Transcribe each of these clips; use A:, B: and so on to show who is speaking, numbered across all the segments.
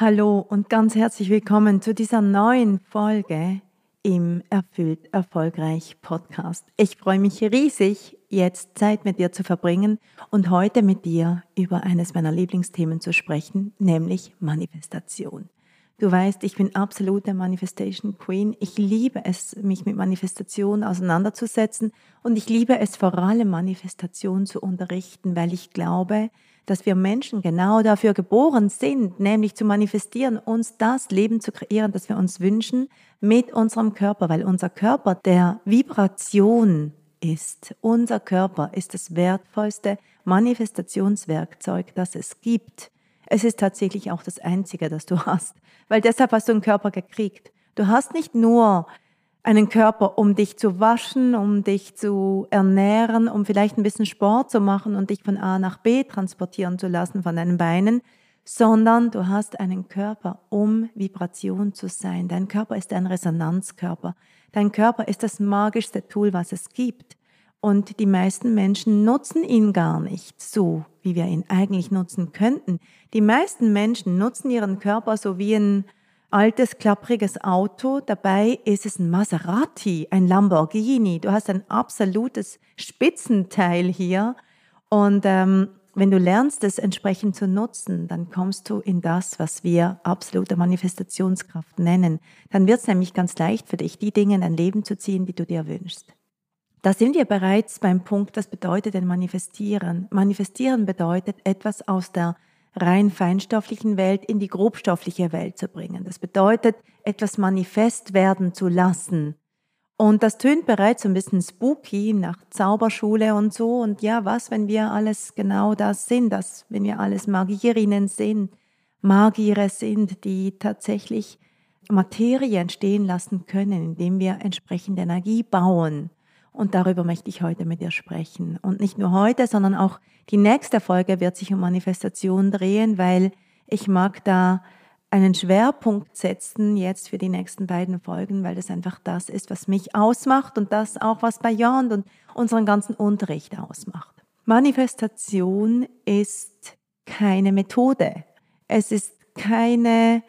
A: Hallo und ganz herzlich willkommen zu dieser neuen Folge im Erfüllt Erfolgreich Podcast. Ich freue mich riesig, jetzt Zeit mit dir zu verbringen und heute mit dir über eines meiner Lieblingsthemen zu sprechen, nämlich Manifestation. Du weißt, ich bin absolute Manifestation Queen. Ich liebe es, mich mit Manifestation auseinanderzusetzen und ich liebe es vor allem Manifestation zu unterrichten, weil ich glaube, dass wir Menschen genau dafür geboren sind, nämlich zu manifestieren, uns das Leben zu kreieren, das wir uns wünschen, mit unserem Körper, weil unser Körper der Vibration ist. Unser Körper ist das wertvollste Manifestationswerkzeug, das es gibt. Es ist tatsächlich auch das einzige, das du hast, weil deshalb hast du einen Körper gekriegt. Du hast nicht nur einen Körper, um dich zu waschen, um dich zu ernähren, um vielleicht ein bisschen Sport zu machen und dich von A nach B transportieren zu lassen von deinen Beinen, sondern du hast einen Körper, um Vibration zu sein. Dein Körper ist ein Resonanzkörper. Dein Körper ist das magischste Tool, was es gibt. Und die meisten Menschen nutzen ihn gar nicht so, wie wir ihn eigentlich nutzen könnten. Die meisten Menschen nutzen ihren Körper so wie ein altes, klappriges Auto. Dabei ist es ein Maserati, ein Lamborghini. Du hast ein absolutes Spitzenteil hier. Und ähm, wenn du lernst, es entsprechend zu nutzen, dann kommst du in das, was wir absolute Manifestationskraft nennen. Dann wird es nämlich ganz leicht für dich, die Dinge in dein Leben zu ziehen, die du dir wünschst. Da sind wir bereits beim Punkt, das bedeutet denn manifestieren. Manifestieren bedeutet etwas aus der rein feinstofflichen Welt in die grobstoffliche Welt zu bringen. Das bedeutet, etwas manifest werden zu lassen. Und das tönt bereits so ein bisschen spooky nach Zauberschule und so. Und ja, was, wenn wir alles genau das sind, dass, wenn wir alles Magierinnen sind, Magiere sind, die tatsächlich Materie entstehen lassen können, indem wir entsprechende Energie bauen. Und darüber möchte ich heute mit dir sprechen. Und nicht nur heute, sondern auch die nächste Folge wird sich um Manifestation drehen, weil ich mag da einen Schwerpunkt setzen jetzt für die nächsten beiden Folgen, weil das einfach das ist, was mich ausmacht und das auch, was Beyond und unseren ganzen Unterricht ausmacht. Manifestation ist keine Methode. Es ist keine,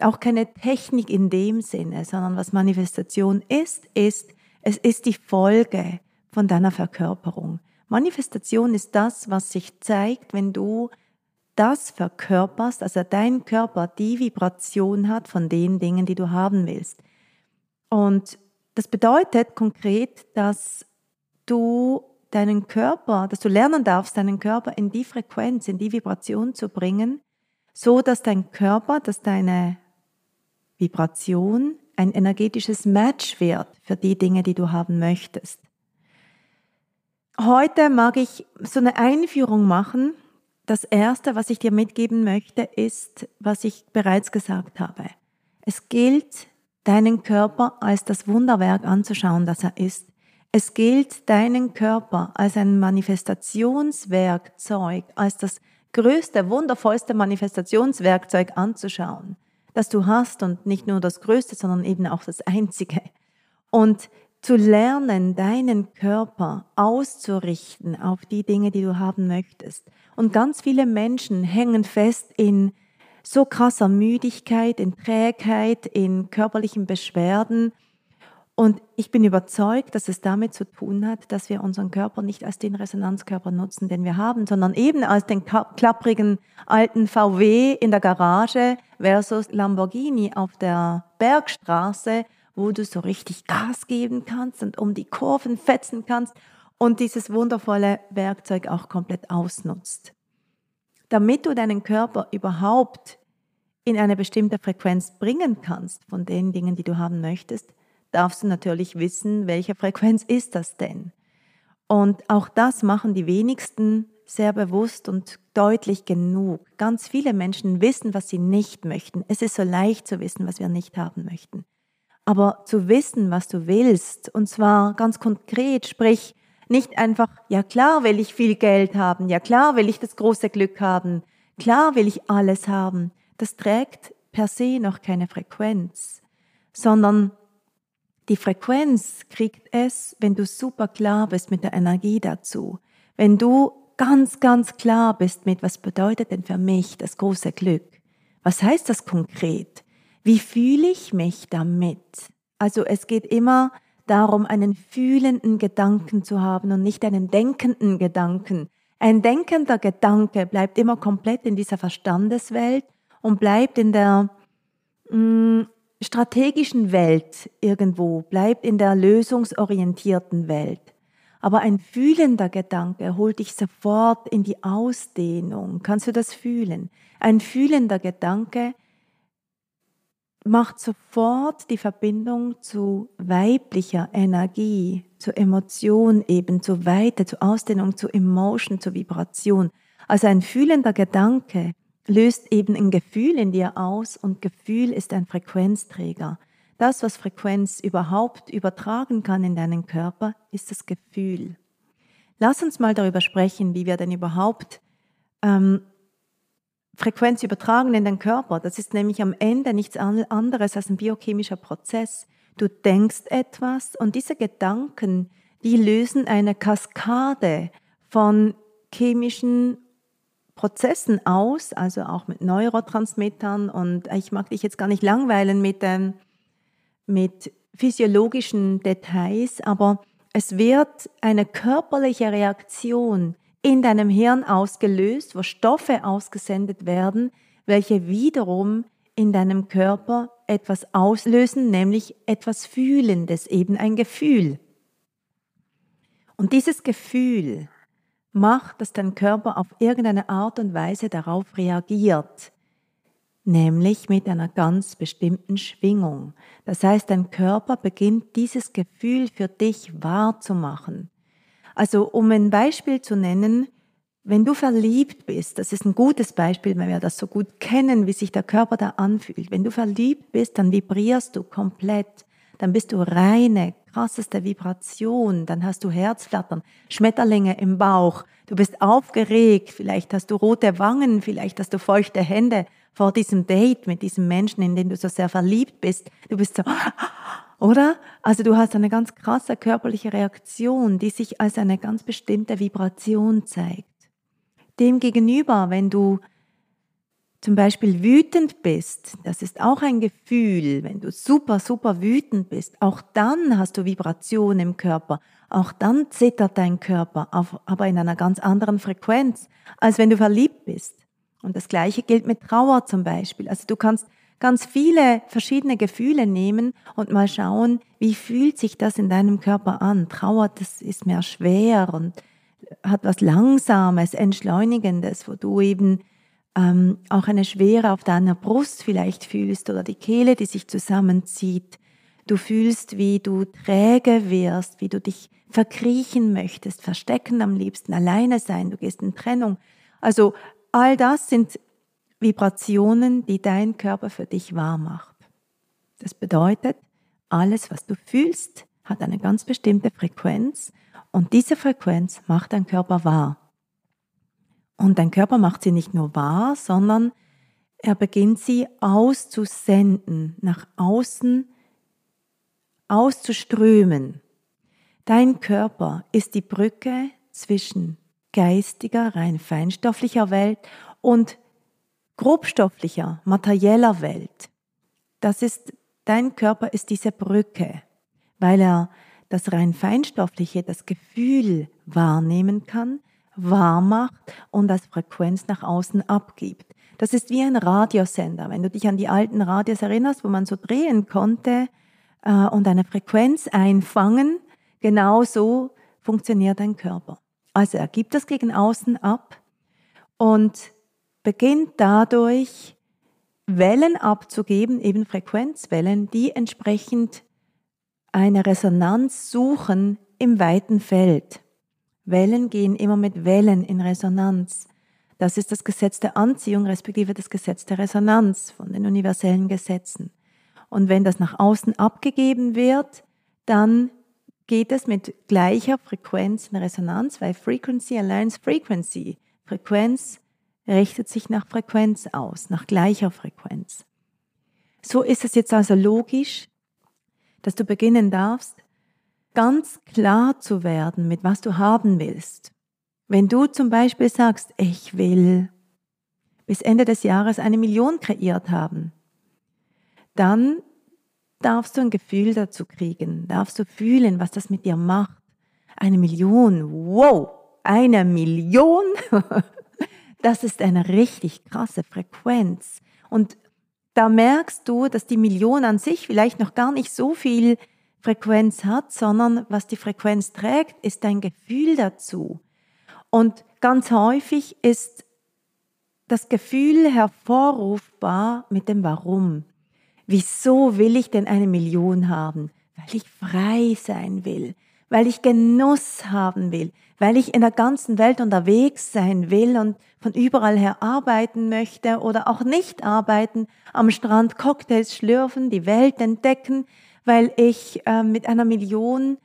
A: auch keine Technik in dem Sinne, sondern was Manifestation ist, ist es ist die Folge von deiner Verkörperung. Manifestation ist das, was sich zeigt, wenn du das verkörperst, also dein Körper die Vibration hat von den Dingen, die du haben willst. Und das bedeutet konkret, dass du deinen Körper, dass du lernen darfst, deinen Körper in die Frequenz, in die Vibration zu bringen, so dass dein Körper, dass deine Vibration ein energetisches Match wird für die Dinge, die du haben möchtest. Heute mag ich so eine Einführung machen. Das Erste, was ich dir mitgeben möchte, ist, was ich bereits gesagt habe. Es gilt, deinen Körper als das Wunderwerk anzuschauen, das er ist. Es gilt, deinen Körper als ein Manifestationswerkzeug, als das größte, wundervollste Manifestationswerkzeug anzuschauen das du hast und nicht nur das Größte, sondern eben auch das Einzige. Und zu lernen, deinen Körper auszurichten auf die Dinge, die du haben möchtest. Und ganz viele Menschen hängen fest in so krasser Müdigkeit, in Trägheit, in körperlichen Beschwerden Und ich bin überzeugt, dass es damit zu tun hat, dass wir unseren Körper nicht als den Resonanzkörper nutzen, den wir haben, sondern eben als den klapprigen alten VW in der Garage versus Lamborghini auf der Bergstraße, wo du so richtig Gas geben kannst und um die Kurven fetzen kannst und dieses wundervolle Werkzeug auch komplett ausnutzt. Damit du deinen Körper überhaupt in eine bestimmte Frequenz bringen kannst von den Dingen, die du haben möchtest, darfst du natürlich wissen, welche Frequenz ist das denn? Und auch das machen die wenigsten sehr bewusst und deutlich genug. Ganz viele Menschen wissen, was sie nicht möchten. Es ist so leicht zu wissen, was wir nicht haben möchten. Aber zu wissen, was du willst, und zwar ganz konkret, sprich nicht einfach, ja klar will ich viel Geld haben, ja klar will ich das große Glück haben, klar will ich alles haben, das trägt per se noch keine Frequenz, sondern die Frequenz kriegt es, wenn du super klar bist mit der Energie dazu. Wenn du ganz, ganz klar bist mit, was bedeutet denn für mich das große Glück? Was heißt das konkret? Wie fühle ich mich damit? Also es geht immer darum, einen fühlenden Gedanken zu haben und nicht einen denkenden Gedanken. Ein denkender Gedanke bleibt immer komplett in dieser Verstandeswelt und bleibt in der mh, mm, strategischen Welt irgendwo, bleibt in der lösungsorientierten Welt. Aber ein fühlender Gedanke holt dich sofort in die Ausdehnung. Kannst du das fühlen? Ein fühlender Gedanke macht sofort die Verbindung zu weiblicher Energie, zu Emotion eben, zu Weite, zu Ausdehnung, zu Emotion, zu Vibration. Also ein fühlender Gedanke löst eben ein Gefühl in dir aus und Gefühl ist ein Frequenzträger. Das, was Frequenz überhaupt übertragen kann in deinen Körper, ist das Gefühl. Lass uns mal darüber sprechen, wie wir denn überhaupt ähm, Frequenz übertragen in den Körper. Das ist nämlich am Ende nichts anderes als ein biochemischer Prozess. Du denkst etwas und diese Gedanken, die lösen eine Kaskade von chemischen Prozessen aus, also auch mit Neurotransmittern. Und ich mag dich jetzt gar nicht langweilen mit, ähm, mit physiologischen Details, aber es wird eine körperliche Reaktion in deinem Hirn ausgelöst, wo Stoffe ausgesendet werden, welche wiederum in deinem Körper etwas auslösen, nämlich etwas Fühlendes, eben ein Gefühl. Und dieses Gefühl macht, dass dein Körper auf irgendeine Art und Weise darauf reagiert, nämlich mit einer ganz bestimmten Schwingung. Das heißt, dein Körper beginnt dieses Gefühl für dich wahrzumachen. Also um ein Beispiel zu nennen, wenn du verliebt bist, das ist ein gutes Beispiel, weil wir das so gut kennen, wie sich der Körper da anfühlt. Wenn du verliebt bist, dann vibrierst du komplett dann bist du reine, krasseste Vibration, dann hast du Herzflattern, Schmetterlinge im Bauch, du bist aufgeregt, vielleicht hast du rote Wangen, vielleicht hast du feuchte Hände vor diesem Date mit diesem Menschen, in den du so sehr verliebt bist. Du bist so, oder? Also du hast eine ganz krasse körperliche Reaktion, die sich als eine ganz bestimmte Vibration zeigt. Demgegenüber, wenn du zum Beispiel wütend bist, das ist auch ein Gefühl, wenn du super, super wütend bist, auch dann hast du Vibration im Körper, auch dann zittert dein Körper, aber in einer ganz anderen Frequenz, als wenn du verliebt bist. Und das Gleiche gilt mit Trauer zum Beispiel. Also du kannst ganz viele verschiedene Gefühle nehmen und mal schauen, wie fühlt sich das in deinem Körper an. Trauer, das ist mehr schwer und hat was Langsames, Entschleunigendes, wo du eben ähm, auch eine Schwere auf deiner Brust vielleicht fühlst oder die Kehle, die sich zusammenzieht. Du fühlst, wie du träge wirst, wie du dich verkriechen möchtest, verstecken am liebsten, alleine sein, du gehst in Trennung. Also all das sind Vibrationen, die dein Körper für dich wahr macht. Das bedeutet, alles, was du fühlst, hat eine ganz bestimmte Frequenz und diese Frequenz macht dein Körper wahr. Und dein Körper macht sie nicht nur wahr, sondern er beginnt sie auszusenden, nach außen auszuströmen. Dein Körper ist die Brücke zwischen geistiger, rein feinstofflicher Welt und grobstofflicher, materieller Welt. Das ist, dein Körper ist diese Brücke. weil er das rein feinstoffliche, das Gefühl wahrnehmen kann, wahr macht und als Frequenz nach außen abgibt. Das ist wie ein Radiosender. Wenn du dich an die alten Radios erinnerst, wo man so drehen konnte äh, und eine Frequenz einfangen, genau so funktioniert dein Körper. Also er gibt das gegen außen ab und beginnt dadurch Wellen abzugeben, eben Frequenzwellen, die entsprechend eine Resonanz suchen im weiten Feld. Wellen gehen immer mit Wellen in Resonanz. Das ist das Gesetz der Anziehung, respektive das Gesetz der Resonanz von den universellen Gesetzen. Und wenn das nach außen abgegeben wird, dann geht es mit gleicher Frequenz in Resonanz, weil Frequency aligns Frequency. Frequenz richtet sich nach Frequenz aus, nach gleicher Frequenz. So ist es jetzt also logisch, dass du beginnen darfst, ganz klar zu werden, mit was du haben willst. Wenn du zum Beispiel sagst, ich will bis Ende des Jahres eine Million kreiert haben, dann darfst du ein Gefühl dazu kriegen, darfst du fühlen, was das mit dir macht. Eine Million, wow, eine Million, das ist eine richtig krasse Frequenz. Und da merkst du, dass die Million an sich vielleicht noch gar nicht so viel Frequenz hat, sondern was die Frequenz trägt, ist dein Gefühl dazu. Und ganz häufig ist das Gefühl hervorrufbar mit dem Warum. Wieso will ich denn eine Million haben? Weil ich frei sein will, weil ich Genuss haben will, weil ich in der ganzen Welt unterwegs sein will und von überall her arbeiten möchte oder auch nicht arbeiten, am Strand Cocktails schlürfen, die Welt entdecken, weil ich äh, mit einer Million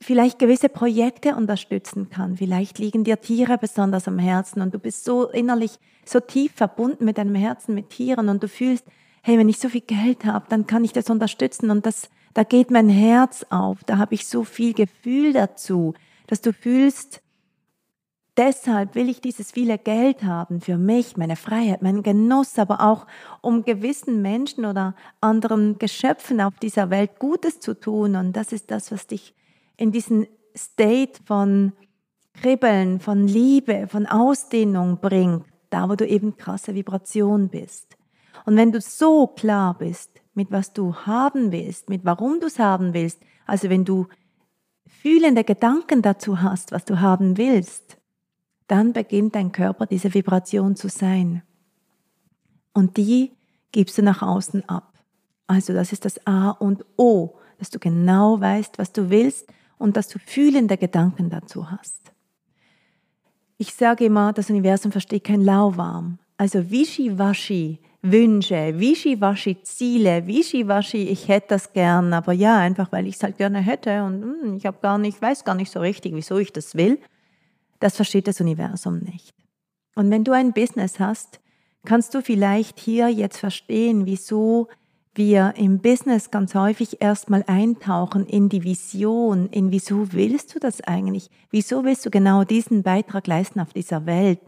A: vielleicht gewisse Projekte unterstützen kann. Vielleicht liegen dir Tiere besonders am Herzen und du bist so innerlich so tief verbunden mit deinem Herzen, mit Tieren und du fühlst, hey, wenn ich so viel Geld habe, dann kann ich das unterstützen und das, da geht mein Herz auf, da habe ich so viel Gefühl dazu, dass du fühlst, deshalb will ich dieses viele Geld haben für mich, meine Freiheit, meinen Genuss, aber auch um gewissen Menschen oder anderen Geschöpfen auf dieser Welt Gutes zu tun und das ist das, was dich in diesen State von Kribbeln, von Liebe, von Ausdehnung bringt, da wo du eben krasse Vibration bist. Und wenn du so klar bist, mit was du haben willst, mit warum du es haben willst, also wenn du fühlende Gedanken dazu hast, was du haben willst, dann beginnt dein Körper diese Vibration zu sein. Und die gibst du nach außen ab. Also das ist das A und O, dass du genau weißt, was du willst und dass du fühlende Gedanken dazu hast. Ich sage immer, das Universum versteht kein Lauwarm. Also Wischiwaschi Wünsche, Wischiwaschi Ziele, Wischiwaschi, ich hätte das gern, aber ja, einfach weil ich es halt gerne hätte und hm, ich habe gar nicht, weiß gar nicht so richtig, wieso ich das will. Das versteht das Universum nicht. Und wenn du ein Business hast, kannst du vielleicht hier jetzt verstehen, wieso wir im Business ganz häufig erstmal eintauchen in die Vision, in wieso willst du das eigentlich? Wieso willst du genau diesen Beitrag leisten auf dieser Welt?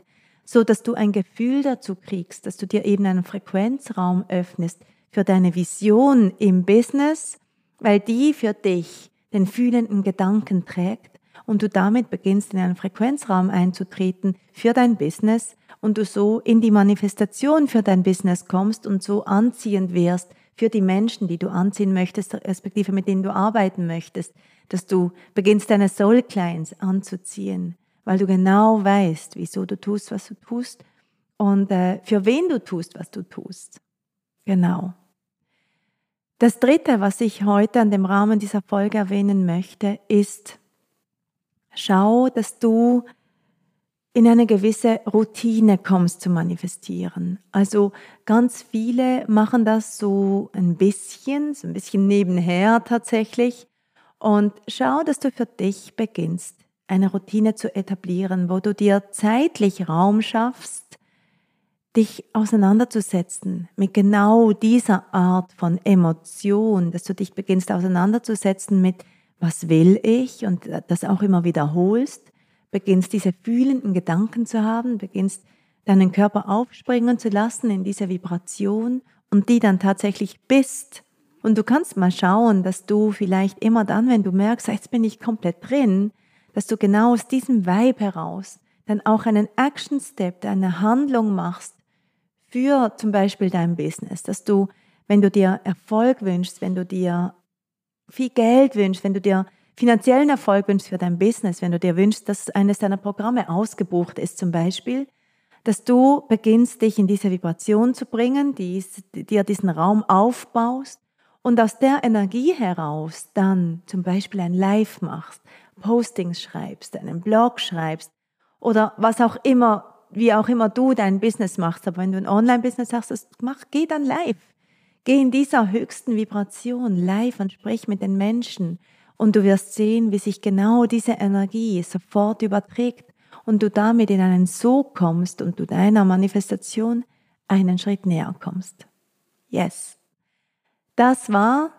A: so dass du ein Gefühl dazu kriegst, dass du dir eben einen Frequenzraum öffnest für deine Vision im Business, weil die für dich den fühlenden Gedanken trägt und du damit beginnst in einen Frequenzraum einzutreten für dein Business und du so in die Manifestation für dein Business kommst und so anziehend wirst für die Menschen, die du anziehen möchtest, respektive mit denen du arbeiten möchtest, dass du beginnst deine Soul Clients anzuziehen, weil du genau weißt, wieso du tust, was du tust und äh, für wen du tust, was du tust. Genau. Das Dritte, was ich heute an dem Rahmen dieser Folge erwähnen möchte, ist, schau, dass du in eine gewisse Routine kommst zu manifestieren. Also ganz viele machen das so ein bisschen, so ein bisschen nebenher tatsächlich. Und schau, dass du für dich beginnst, eine Routine zu etablieren, wo du dir zeitlich Raum schaffst, dich auseinanderzusetzen mit genau dieser Art von Emotion, dass du dich beginnst auseinanderzusetzen mit, was will ich? Und das auch immer wiederholst, beginnst diese fühlenden Gedanken zu haben, beginnst deinen Körper aufspringen zu lassen in dieser Vibration und die dann tatsächlich bist. Und du kannst mal schauen, dass du vielleicht immer dann, wenn du merkst, jetzt bin ich komplett drin, dass du genau aus diesem Vibe heraus dann auch einen Action Step, eine Handlung machst für zum Beispiel dein Business, dass du, wenn du dir Erfolg wünschst, wenn du dir viel Geld wünschst, wenn du dir finanziellen Erfolg wünschst für dein Business, wenn du dir wünschst, dass eines deiner Programme ausgebucht ist zum Beispiel, dass du beginnst, dich in diese Vibration zu bringen, die, dir diesen Raum aufbaust und aus der Energie heraus dann zum Beispiel ein Live machst, Postings schreibst, einen Blog schreibst oder was auch immer, wie auch immer du dein Business machst. Aber wenn du ein Online-Business hast, mach, geh dann live. Geh in dieser höchsten Vibration live und sprich mit den Menschen. Und du wirst sehen, wie sich genau diese Energie sofort überträgt und du damit in einen Sog kommst und du deiner Manifestation einen Schritt näher kommst. Yes. Das war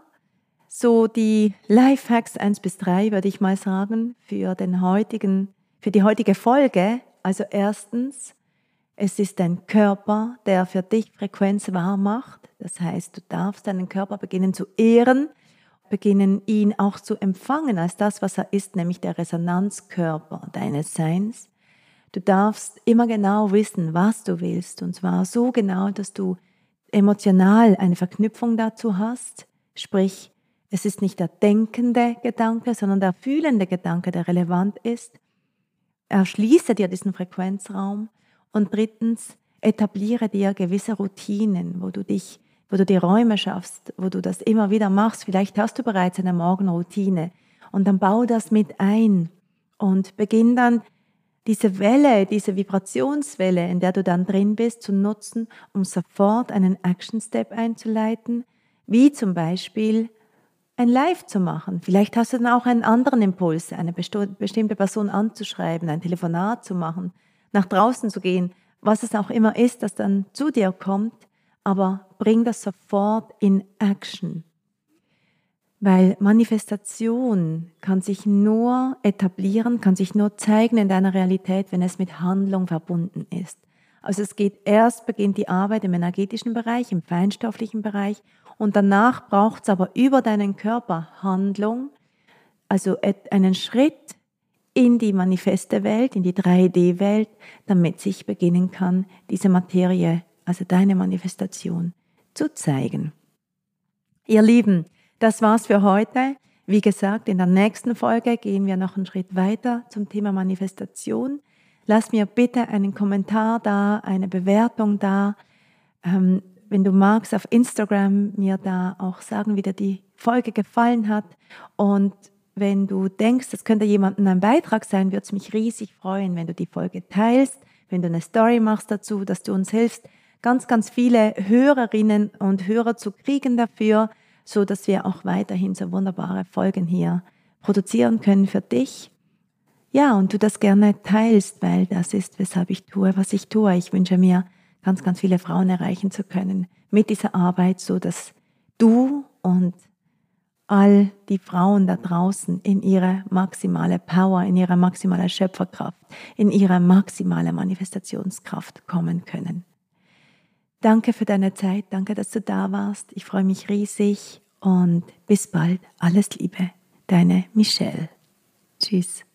A: so die Lifehacks 1 bis 3, würde ich mal sagen, für den heutigen, für die heutige Folge. Also erstens, es ist dein Körper, der für dich Frequenz wahr macht. Das heißt, du darfst deinen Körper beginnen zu ehren, beginnen ihn auch zu empfangen als das, was er ist, nämlich der Resonanzkörper deines Seins. Du darfst immer genau wissen, was du willst, und zwar so genau, dass du emotional eine Verknüpfung dazu hast, sprich, es ist nicht der denkende Gedanke, sondern der fühlende Gedanke, der relevant ist. Erschließe dir diesen Frequenzraum und drittens, etabliere dir gewisse Routinen, wo du dich, wo du die Räume schaffst, wo du das immer wieder machst. Vielleicht hast du bereits eine Morgenroutine und dann bau das mit ein und beginn dann diese Welle, diese Vibrationswelle, in der du dann drin bist, zu nutzen, um sofort einen Action Step einzuleiten, wie zum Beispiel ein Live zu machen. Vielleicht hast du dann auch einen anderen Impuls, eine bestimmte Person anzuschreiben, ein Telefonat zu machen, nach draußen zu gehen, was es auch immer ist, das dann zu dir kommt, aber bring das sofort in Action. Weil Manifestation kann sich nur etablieren, kann sich nur zeigen in deiner Realität, wenn es mit Handlung verbunden ist. Also es geht erst, beginnt die Arbeit im energetischen Bereich, im feinstofflichen Bereich und danach braucht es aber über deinen Körper Handlung, also einen Schritt in die manifeste Welt, in die 3D-Welt, damit sich beginnen kann, diese Materie, also deine Manifestation, zu zeigen. Ihr Lieben, das war's für heute. Wie gesagt, in der nächsten Folge gehen wir noch einen Schritt weiter zum Thema Manifestation. Lass mir bitte einen Kommentar da, eine Bewertung da. Ähm, wenn du magst, auf Instagram mir da auch sagen, wie dir die Folge gefallen hat. Und wenn du denkst, das könnte jemandem ein Beitrag sein, würde es mich riesig freuen, wenn du die Folge teilst, wenn du eine Story machst dazu, dass du uns hilfst, ganz, ganz viele Hörerinnen und Hörer zu kriegen dafür, so dass wir auch weiterhin so wunderbare Folgen hier produzieren können für dich. Ja, und du das gerne teilst, weil das ist, weshalb ich tue, was ich tue. Ich wünsche mir, ganz, ganz viele Frauen erreichen zu können mit dieser Arbeit, so dass du und all die Frauen da draußen in ihre maximale Power, in ihre maximale Schöpferkraft, in ihre maximale Manifestationskraft kommen können. Danke für deine Zeit, danke, dass du da warst. Ich freue mich riesig und bis bald. Alles Liebe, deine Michelle. Tschüss.